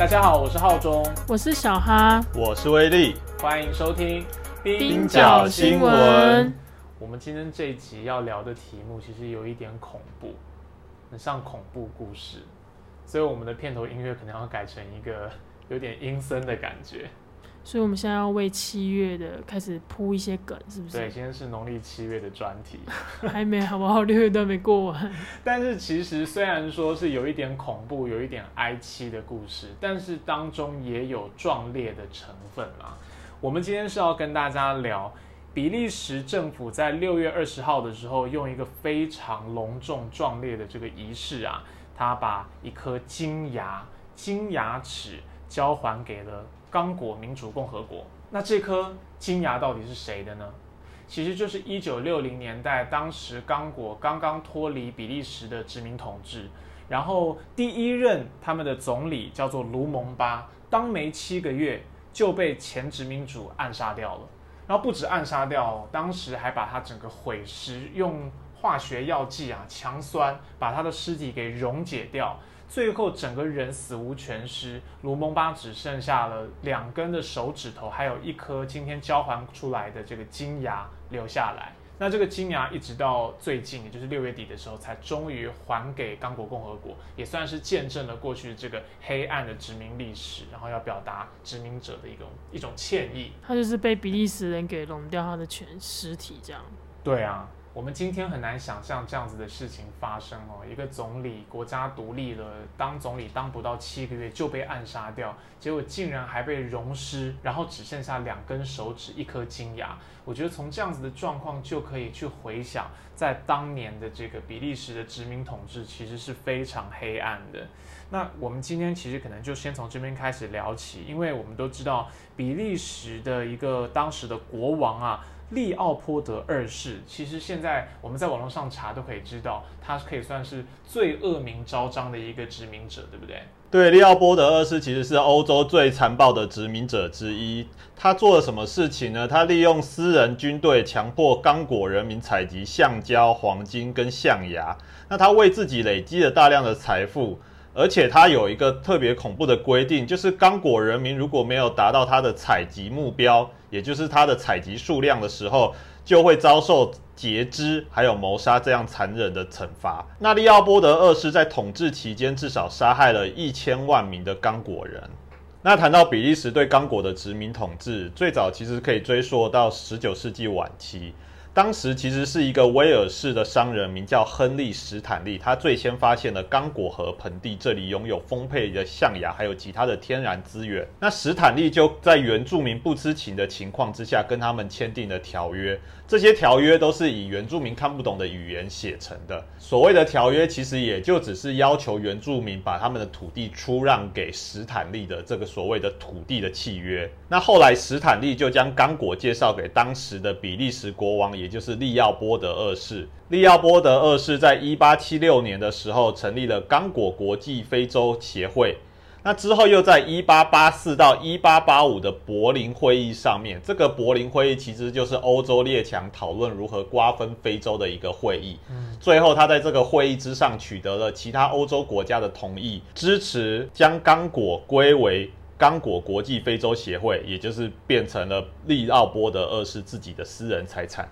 大家好，我是浩中，我是小哈，我是威力，欢迎收听冰角新闻。我们今天这一集要聊的题目其实有一点恐怖，很像恐怖故事，所以我们的片头音乐可能要改成一个有点阴森的感觉。所以我们现在要为七月的开始铺一些梗，是不是？对，今天是农历七月的专题，还没好不好？六月都没过完。但是其实虽然说是有一点恐怖、有一点哀戚的故事，但是当中也有壮烈的成分啦。我们今天是要跟大家聊比利时政府在六月二十号的时候，用一个非常隆重壮烈的这个仪式啊，他把一颗金牙、金牙齿交还给了。刚果民主共和国，那这颗金牙到底是谁的呢？其实就是一九六零年代，当时刚果刚刚脱离比利时的殖民统治，然后第一任他们的总理叫做卢蒙巴，当没七个月就被前殖民主暗杀掉了。然后不止暗杀掉，当时还把他整个毁尸，用化学药剂啊强酸把他的尸体给溶解掉。最后整个人死无全尸，卢蒙巴只剩下了两根的手指头，还有一颗今天交还出来的这个金牙留下来。那这个金牙一直到最近，也就是六月底的时候，才终于还给刚果共和国，也算是见证了过去这个黑暗的殖民历史，然后要表达殖民者的一种一种歉意。他就是被比利时人给弄掉他的全尸体，这样。对啊。我们今天很难想象这样子的事情发生哦，一个总理国家独立了，当总理当不到七个月就被暗杀掉，结果竟然还被溶尸，然后只剩下两根手指、一颗金牙。我觉得从这样子的状况就可以去回想，在当年的这个比利时的殖民统治其实是非常黑暗的。那我们今天其实可能就先从这边开始聊起，因为我们都知道比利时的一个当时的国王啊。利奥波德二世，其实现在我们在网络上查都可以知道，他可以算是最恶名昭彰的一个殖民者，对不对？对，利奥波德二世其实是欧洲最残暴的殖民者之一。他做了什么事情呢？他利用私人军队强迫刚果人民采集橡胶、黄金跟象牙，那他为自己累积了大量的财富。而且它有一个特别恐怖的规定，就是刚果人民如果没有达到他的采集目标，也就是他的采集数量的时候，就会遭受截肢还有谋杀这样残忍的惩罚。那利奥波德二世在统治期间至少杀害了一千万名的刚果人。那谈到比利时对刚果的殖民统治，最早其实可以追溯到十九世纪晚期。当时其实是一个威尔士的商人，名叫亨利·史坦利，他最先发现了刚果河盆地，这里拥有丰沛的象牙，还有其他的天然资源。那史坦利就在原住民不知情的情况之下，跟他们签订了条约。这些条约都是以原住民看不懂的语言写成的。所谓的条约，其实也就只是要求原住民把他们的土地出让给史坦利的这个所谓的土地的契约。那后来史坦利就将刚果介绍给当时的比利时国王，也就是利奥波德二世。利奥波德二世在一八七六年的时候成立了刚果国际非洲协会。那之后又在一八八四到一八八五的柏林会议上面，这个柏林会议其实就是欧洲列强讨论如何瓜分非洲的一个会议。嗯，最后他在这个会议之上取得了其他欧洲国家的同意，支持将刚果归为刚果国际非洲协会，也就是变成了利奥波德二世自己的私人财产。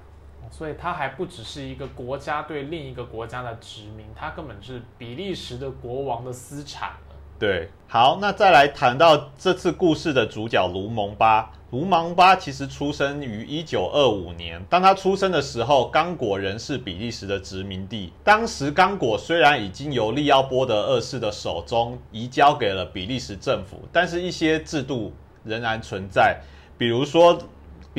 所以它还不只是一个国家对另一个国家的殖民，它根本是比利时的国王的私产。对，好，那再来谈到这次故事的主角卢蒙巴。卢蒙巴其实出生于一九二五年，当他出生的时候，刚果仍是比利时的殖民地。当时刚果虽然已经由利奥波德二世的手中移交给了比利时政府，但是一些制度仍然存在，比如说。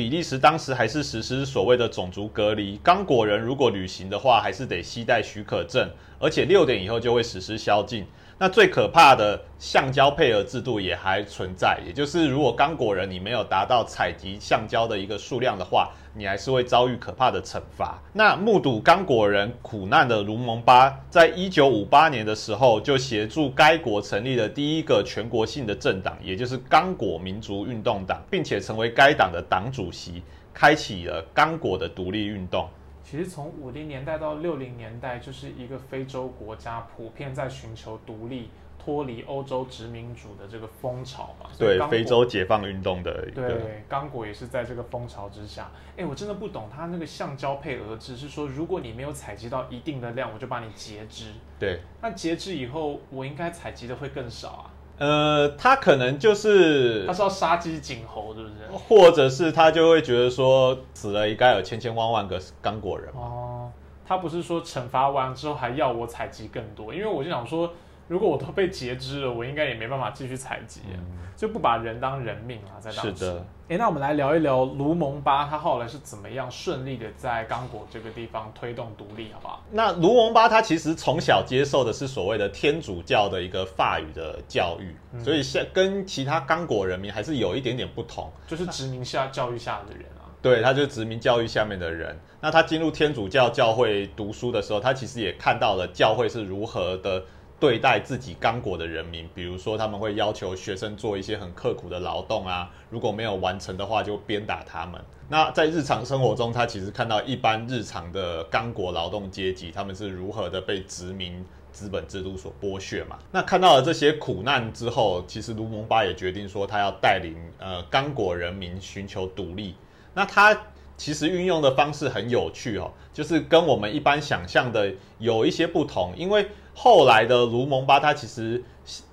比利时当时还是实施所谓的种族隔离，刚果人如果旅行的话，还是得携带许可证，而且六点以后就会实施宵禁。那最可怕的橡胶配额制度也还存在，也就是如果刚果人你没有达到采集橡胶的一个数量的话，你还是会遭遇可怕的惩罚。那目睹刚果人苦难的卢蒙巴，在一九五八年的时候就协助该国成立了第一个全国性的政党，也就是刚果民族运动党，并且成为该党的党主席，开启了刚果的独立运动。其实从五零年代到六零年代，就是一个非洲国家普遍在寻求独立、脱脱离欧洲殖民主的这个风潮嘛。对非洲解放运动的一个，对，刚果也是在这个风潮之下。哎，我真的不懂他那个橡胶配额制是说，如果你没有采集到一定的量，我就把你截肢。对，那截肢以后，我应该采集的会更少啊。呃，他可能就是他是要杀鸡儆猴，是不是？或者是他就会觉得说死了应该有千千万万个刚果人嘛，哦，他不是说惩罚完之后还要我采集更多，因为我就想说，如果我都被截肢了，我应该也没办法继续采集啊，就不把人当人命啊，在当时。是的。哎，那我们来聊一聊卢蒙巴他后来是怎么样顺利的在刚果这个地方推动独立，好不好？那卢蒙巴他其实从小接受的是所谓的天主教的一个法语的教育，所以像跟其他刚果人民还是有一点点不同。就是殖民下教育下的人啊。对，他就是殖民教育下面的人。那他进入天主教教会读书的时候，他其实也看到了教会是如何的对待自己刚果的人民。比如说，他们会要求学生做一些很刻苦的劳动啊，如果没有完成的话，就鞭打他们。那在日常生活中，他其实看到一般日常的刚果劳动阶级，他们是如何的被殖民资本制度所剥削嘛。那看到了这些苦难之后，其实卢蒙巴也决定说，他要带领呃刚果人民寻求独立。那他其实运用的方式很有趣哦，就是跟我们一般想象的有一些不同。因为后来的卢蒙巴他其实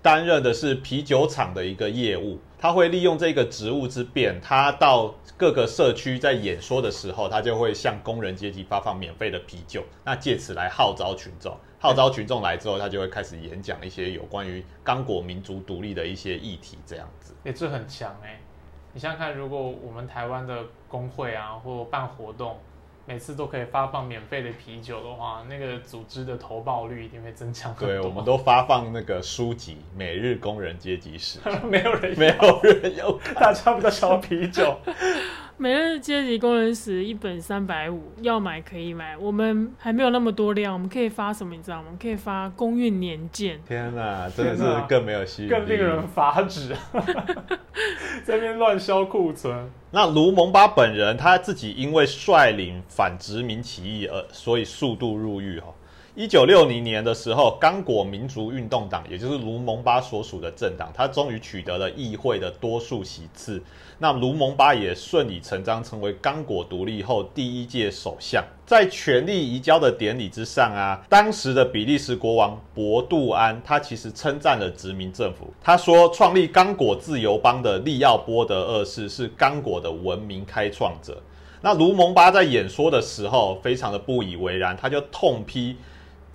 担任的是啤酒厂的一个业务，他会利用这个职务之便，他到各个社区在演说的时候，他就会向工人阶级发放免费的啤酒，那借此来号召群众。号召群众来之后，他就会开始演讲一些有关于刚果民族独立的一些议题，这样子。哎、这很强哎、你想想看，如果我们台湾的工会啊，或办活动，每次都可以发放免费的啤酒的话，那个组织的投报率一定会增强很多。对，我们都发放那个书籍《每日工人阶级史》，没有人没有人有大家比较想要啤酒。每日阶级工人史一本三百五，要买可以买。我们还没有那么多量，我们可以发什么？你知道吗？我们可以发公运年鉴。天哪，真的是更没有吸引力，更令人发指，在那边乱销库存。那卢蒙巴本人他自己因为率领反殖民起义而所以速度入狱哈。一九六零年的时候，刚果民族运动党，也就是卢蒙巴所属的政党，他终于取得了议会的多数席次。那卢蒙巴也顺理成章成为刚果独立后第一届首相。在权力移交的典礼之上啊，当时的比利时国王博杜安，他其实称赞了殖民政府。他说，创立刚果自由邦的利奥波德二世是刚果的文明开创者。那卢蒙巴在演说的时候，非常的不以为然，他就痛批。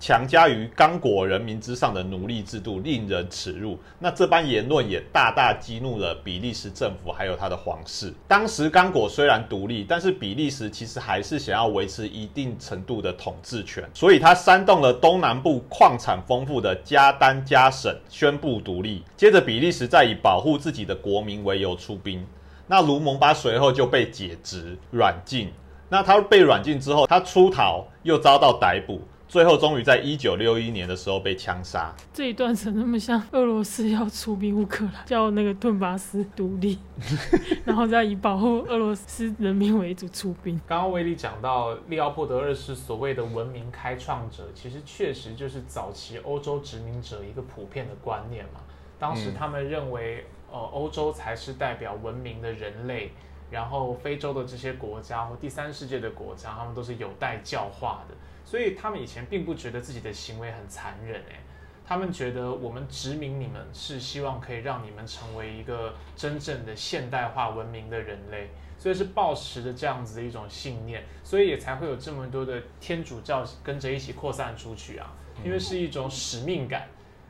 强加于刚果人民之上的奴隶制度令人耻辱。那这般言论也大大激怒了比利时政府，还有他的皇室。当时刚果虽然独立，但是比利时其实还是想要维持一定程度的统治权，所以他煽动了东南部矿产丰富的加丹加省宣布独立。接着，比利时再以保护自己的国民为由出兵。那卢蒙巴随后就被解职软禁。那他被软禁之后，他出逃又遭到逮捕。最后，终于在一九六一年的时候被枪杀。这一段怎么那么像俄罗斯要出兵乌克兰，叫那个顿巴斯独立，然后再以保护俄罗斯人民为主出兵。刚刚威利讲到利奥波德二世所谓的文明开创者，其实确实就是早期欧洲殖民者一个普遍的观念嘛。当时他们认为，呃，欧洲才是代表文明的人类，然后非洲的这些国家或第三世界的国家，他们都是有待教化的。所以他们以前并不觉得自己的行为很残忍，诶，他们觉得我们殖民你们是希望可以让你们成为一个真正的现代化文明的人类，所以是抱持着这样子的一种信念，所以也才会有这么多的天主教跟着一起扩散出去啊，因为是一种使命感，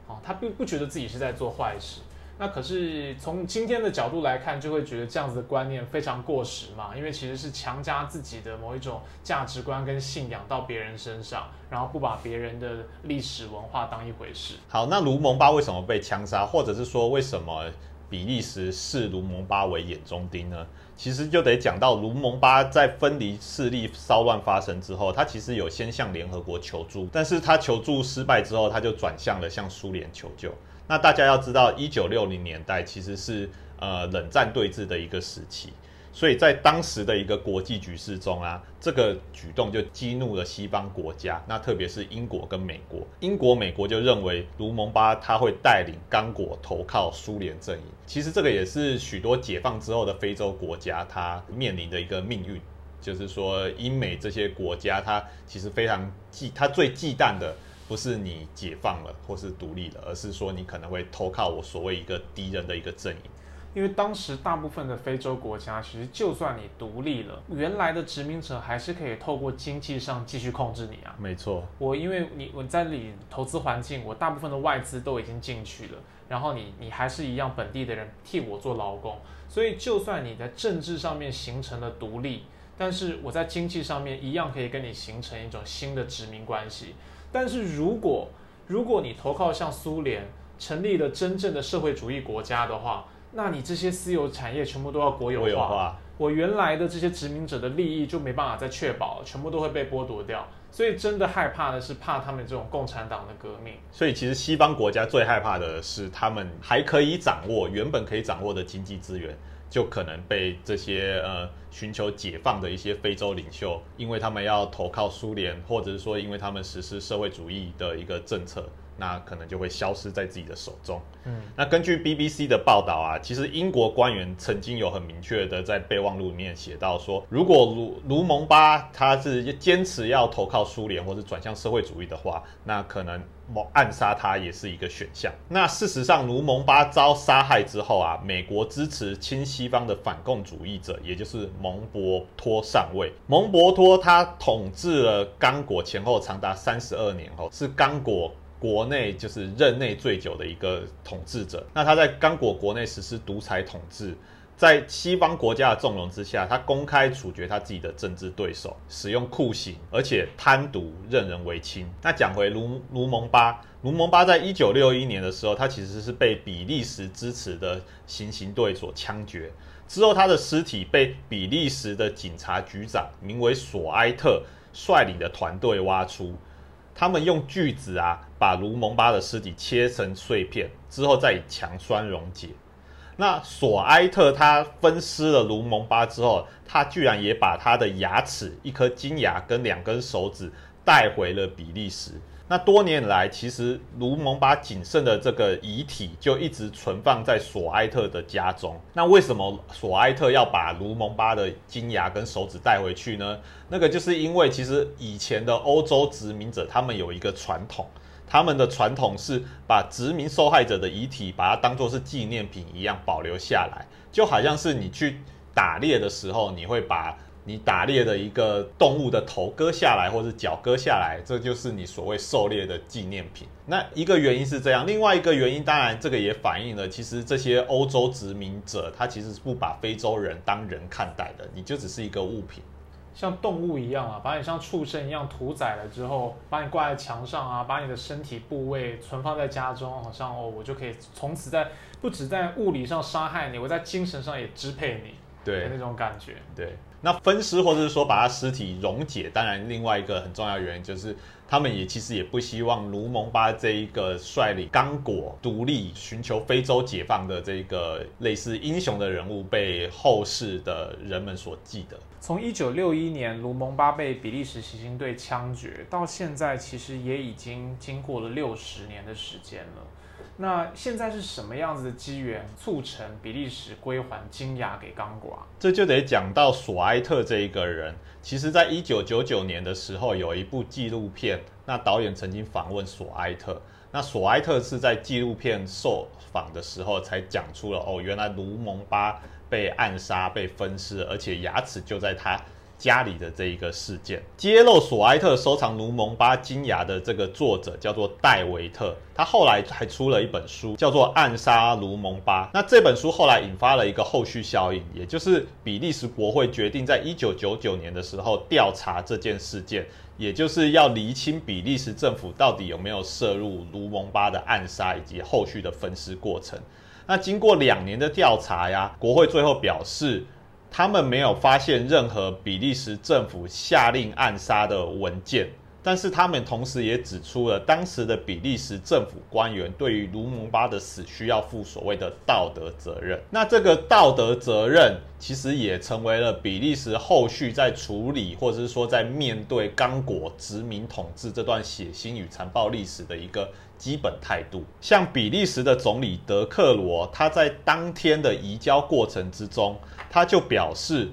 哦，他并不觉得自己是在做坏事。那可是从今天的角度来看，就会觉得这样子的观念非常过时嘛，因为其实是强加自己的某一种价值观跟信仰到别人身上，然后不把别人的历史文化当一回事。好，那卢蒙巴为什么被枪杀，或者是说为什么比利时视卢蒙巴为眼中钉呢？其实就得讲到卢蒙巴在分离势力骚乱发生之后，他其实有先向联合国求助，但是他求助失败之后，他就转向了向苏联求救。那大家要知道，一九六零年代其实是呃冷战对峙的一个时期，所以在当时的一个国际局势中啊，这个举动就激怒了西方国家，那特别是英国跟美国。英国、美国就认为卢蒙巴他会带领刚果投靠苏联阵营。其实这个也是许多解放之后的非洲国家他面临的一个命运，就是说英美这些国家，他其实非常忌，他最忌惮的不是你解放了或是独立了，而是说你可能会投靠我所谓一个敌人的一个阵营。因为当时大部分的非洲国家，其实就算你独立了，原来的殖民者还是可以透过经济上继续控制你啊。没错，我因为你我在里投资环境，我大部分的外资都已经进去了，然后你你还是一样本地的人替我做劳工，所以就算你在政治上面形成了独立，但是我在经济上面一样可以跟你形成一种新的殖民关系。但是如果如果你投靠像苏联，成立了真正的社会主义国家的话，那你这些私有产业全部都要国有化，有化我原来的这些殖民者的利益就没办法再确保了，全部都会被剥夺掉。所以真的害怕的是怕他们这种共产党的革命。所以其实西方国家最害怕的是，他们还可以掌握原本可以掌握的经济资源，就可能被这些呃寻求解放的一些非洲领袖，因为他们要投靠苏联，或者是说因为他们实施社会主义的一个政策。那可能就会消失在自己的手中。嗯，那根据 BBC 的报道啊，其实英国官员曾经有很明确的在备忘录里面写到说，如果卢卢蒙巴他是坚持要投靠苏联或是转向社会主义的话，那可能暗杀他也是一个选项。那事实上，卢蒙巴遭杀害之后啊，美国支持亲西方的反共主义者，也就是蒙博托上位。蒙博托他统治了刚果前后长达三十二年后，是刚果。国内就是任内最久的一个统治者，那他在刚果国内实施独裁统治，在西方国家的纵容之下，他公开处决他自己的政治对手，使用酷刑，而且贪渎任人唯亲。那讲回卢卢蒙巴，卢蒙巴在一九六一年的时候，他其实是被比利时支持的行刑队所枪决，之后他的尸体被比利时的警察局长名为索埃特率领的团队挖出。他们用锯子啊，把卢蒙巴的尸体切成碎片，之后再以强酸溶解。那索埃特他分尸了卢蒙巴之后，他居然也把他的牙齿、一颗金牙跟两根手指带回了比利时。那多年来，其实卢蒙巴仅剩的这个遗体就一直存放在索埃特的家中。那为什么索埃特要把卢蒙巴的金牙跟手指带回去呢？那个就是因为其实以前的欧洲殖民者他们有一个传统，他们的传统是把殖民受害者的遗体把它当做是纪念品一样保留下来，就好像是你去打猎的时候，你会把。你打猎的一个动物的头割下来，或者脚割下来，这就是你所谓狩猎的纪念品。那一个原因是这样，另外一个原因，当然这个也反映了，其实这些欧洲殖民者他其实是不把非洲人当人看待的，你就只是一个物品，像动物一样啊，把你像畜生一样屠宰了之后，把你挂在墙上啊，把你的身体部位存放在家中，好像哦，我就可以从此在不止在物理上杀害你，我在精神上也支配你，对那种感觉，对。那分尸或者是说把他尸体溶解，当然另外一个很重要原因就是，他们也其实也不希望卢蒙巴这一个率领刚果独立、寻求非洲解放的这个类似英雄的人物被后世的人们所记得。从一九六一年卢蒙巴被比利时行刑队枪决到现在，其实也已经经过了六十年的时间了。那现在是什么样子的机缘促成比利时归还金牙给刚果？这就得讲到索埃特这一个人。其实，在一九九九年的时候，有一部纪录片，那导演曾经访问索埃特。那索埃特是在纪录片受访的时候才讲出了哦，原来卢蒙巴被暗杀、被分尸，而且牙齿就在他。家里的这一个事件，揭露索埃特收藏卢蒙巴金牙的这个作者叫做戴维特，他后来还出了一本书，叫做《暗杀卢蒙巴》。那这本书后来引发了一个后续效应，也就是比利时国会决定在一九九九年的时候调查这件事件，也就是要厘清比利时政府到底有没有涉入卢蒙巴的暗杀以及后续的分尸过程。那经过两年的调查呀，国会最后表示。他们没有发现任何比利时政府下令暗杀的文件，但是他们同时也指出了，当时的比利时政府官员对于卢蒙巴的死需要负所谓的道德责任。那这个道德责任其实也成为了比利时后续在处理，或者是说在面对刚果殖民统治这段血腥与残暴历史的一个基本态度。像比利时的总理德克罗，他在当天的移交过程之中，他就表示，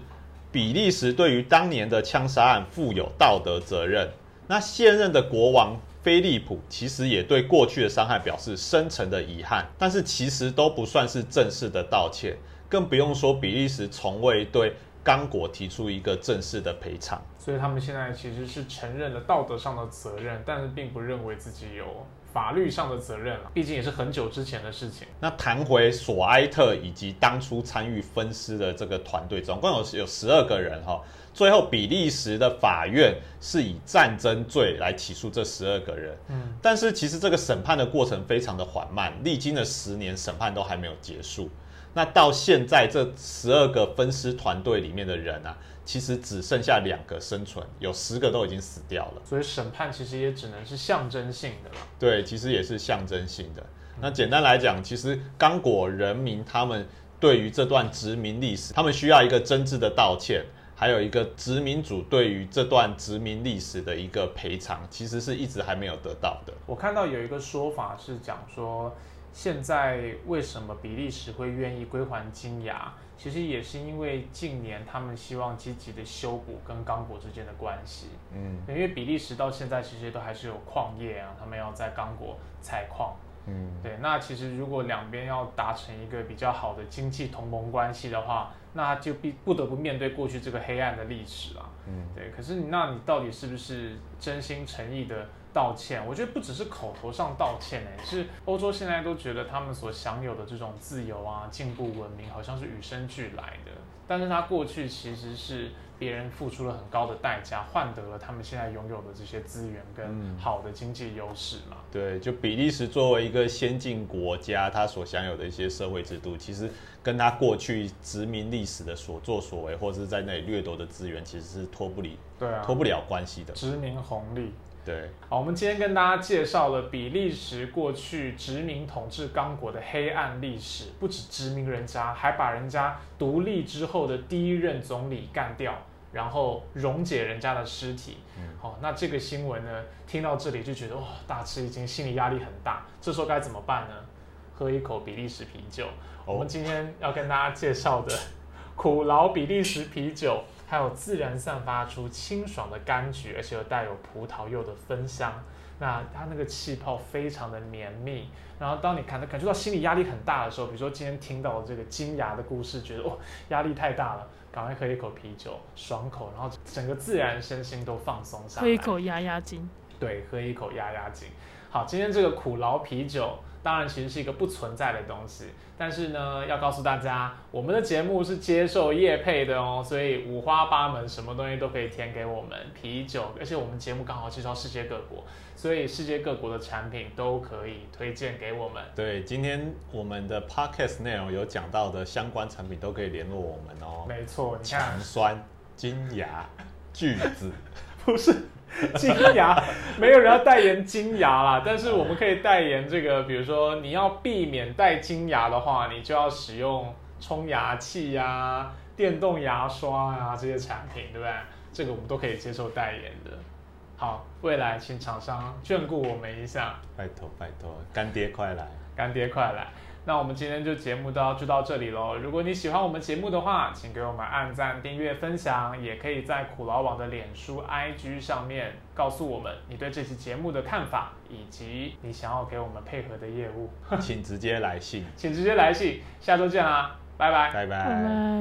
比利时对于当年的枪杀案负有道德责任。那现任的国王菲利普其实也对过去的伤害表示深沉的遗憾，但是其实都不算是正式的道歉，更不用说比利时从未对刚果提出一个正式的赔偿。所以他们现在其实是承认了道德上的责任，但是并不认为自己有法律上的责任了，毕竟也是很久之前的事情。那谈回索埃特以及当初参与分尸的这个团队，总共有有十二个人哈。最后，比利时的法院是以战争罪来起诉这十二个人。嗯，但是其实这个审判的过程非常的缓慢，历经了十年，审判都还没有结束。那到现在，这十二个分尸团队里面的人啊，其实只剩下两个生存，有十个都已经死掉了。所以审判其实也只能是象征性的了。对，其实也是象征性的。那简单来讲，其实刚果人民他们对于这段殖民历史，他们需要一个真挚的道歉。还有一个殖民主对于这段殖民历史的一个赔偿，其实是一直还没有得到的。我看到有一个说法是讲说，现在为什么比利时会愿意归还金牙，其实也是因为近年他们希望积极的修补跟刚果之间的关系。嗯，因为比利时到现在其实都还是有矿业啊，他们要在刚果采矿。嗯，对，那其实如果两边要达成一个比较好的经济同盟关系的话，那就必不得不面对过去这个黑暗的历史啊。嗯，对，可是那你到底是不是真心诚意的道歉？我觉得不只是口头上道歉呢，是欧洲现在都觉得他们所享有的这种自由啊、进步、文明，好像是与生俱来的。但是他过去其实是别人付出了很高的代价，换得了他们现在拥有的这些资源跟好的经济优势嘛。对，就比利时作为一个先进国家，它所享有的一些社会制度，其实跟他过去殖民历史的所作所为，或者是在那里掠夺的资源，其实是脱不离，对啊，脱不了关系的。殖民红利。对，好，我们今天跟大家介绍了比利时过去殖民统治刚果的黑暗历史，不止殖民人家，还把人家独立之后的第一任总理干掉，然后溶解人家的尸体。好，那这个新闻呢，听到这里就觉得哇，大吃一惊，心理压力很大。这时候该怎么办呢？喝一口比利时啤酒。我们今天要跟大家介绍的苦劳比利时啤酒。还有自然散发出清爽的柑橘，而且又带有葡萄柚的芬香。那它那个气泡非常的绵密。然后当你看，感觉到心理压力很大的时候，比如说今天听到这个金牙的故事，觉得哦压力太大了，赶快喝一口啤酒，爽口，然后整个自然身心都放松下来。喝一口压压惊。对，喝一口压压惊。好，今天这个苦劳啤酒。当然，其实是一个不存在的东西，但是呢，要告诉大家，我们的节目是接受业配的哦，所以五花八门，什么东西都可以填给我们啤酒，而且我们节目刚好介绍世界各国，所以世界各国的产品都可以推荐给我们。对，今天我们的 podcast 内容有讲到的相关产品都可以联络我们哦。没错，强酸、金牙、锯子，不是。金牙没有人要代言金牙啦，但是我们可以代言这个，比如说你要避免戴金牙的话，你就要使用冲牙器呀、电动牙刷啊这些产品，对不对？这个我们都可以接受代言的。好，未来请厂商眷顾我们一下，拜托拜托，干爹快来，干爹快来。那我们今天就节目到就到这里喽。如果你喜欢我们节目的话，请给我们按赞、订阅、分享，也可以在苦劳网的脸书、IG 上面告诉我们你对这期节目的看法，以及你想要给我们配合的业务，请直接来信，请直接来信。下周见啦，拜拜，拜拜。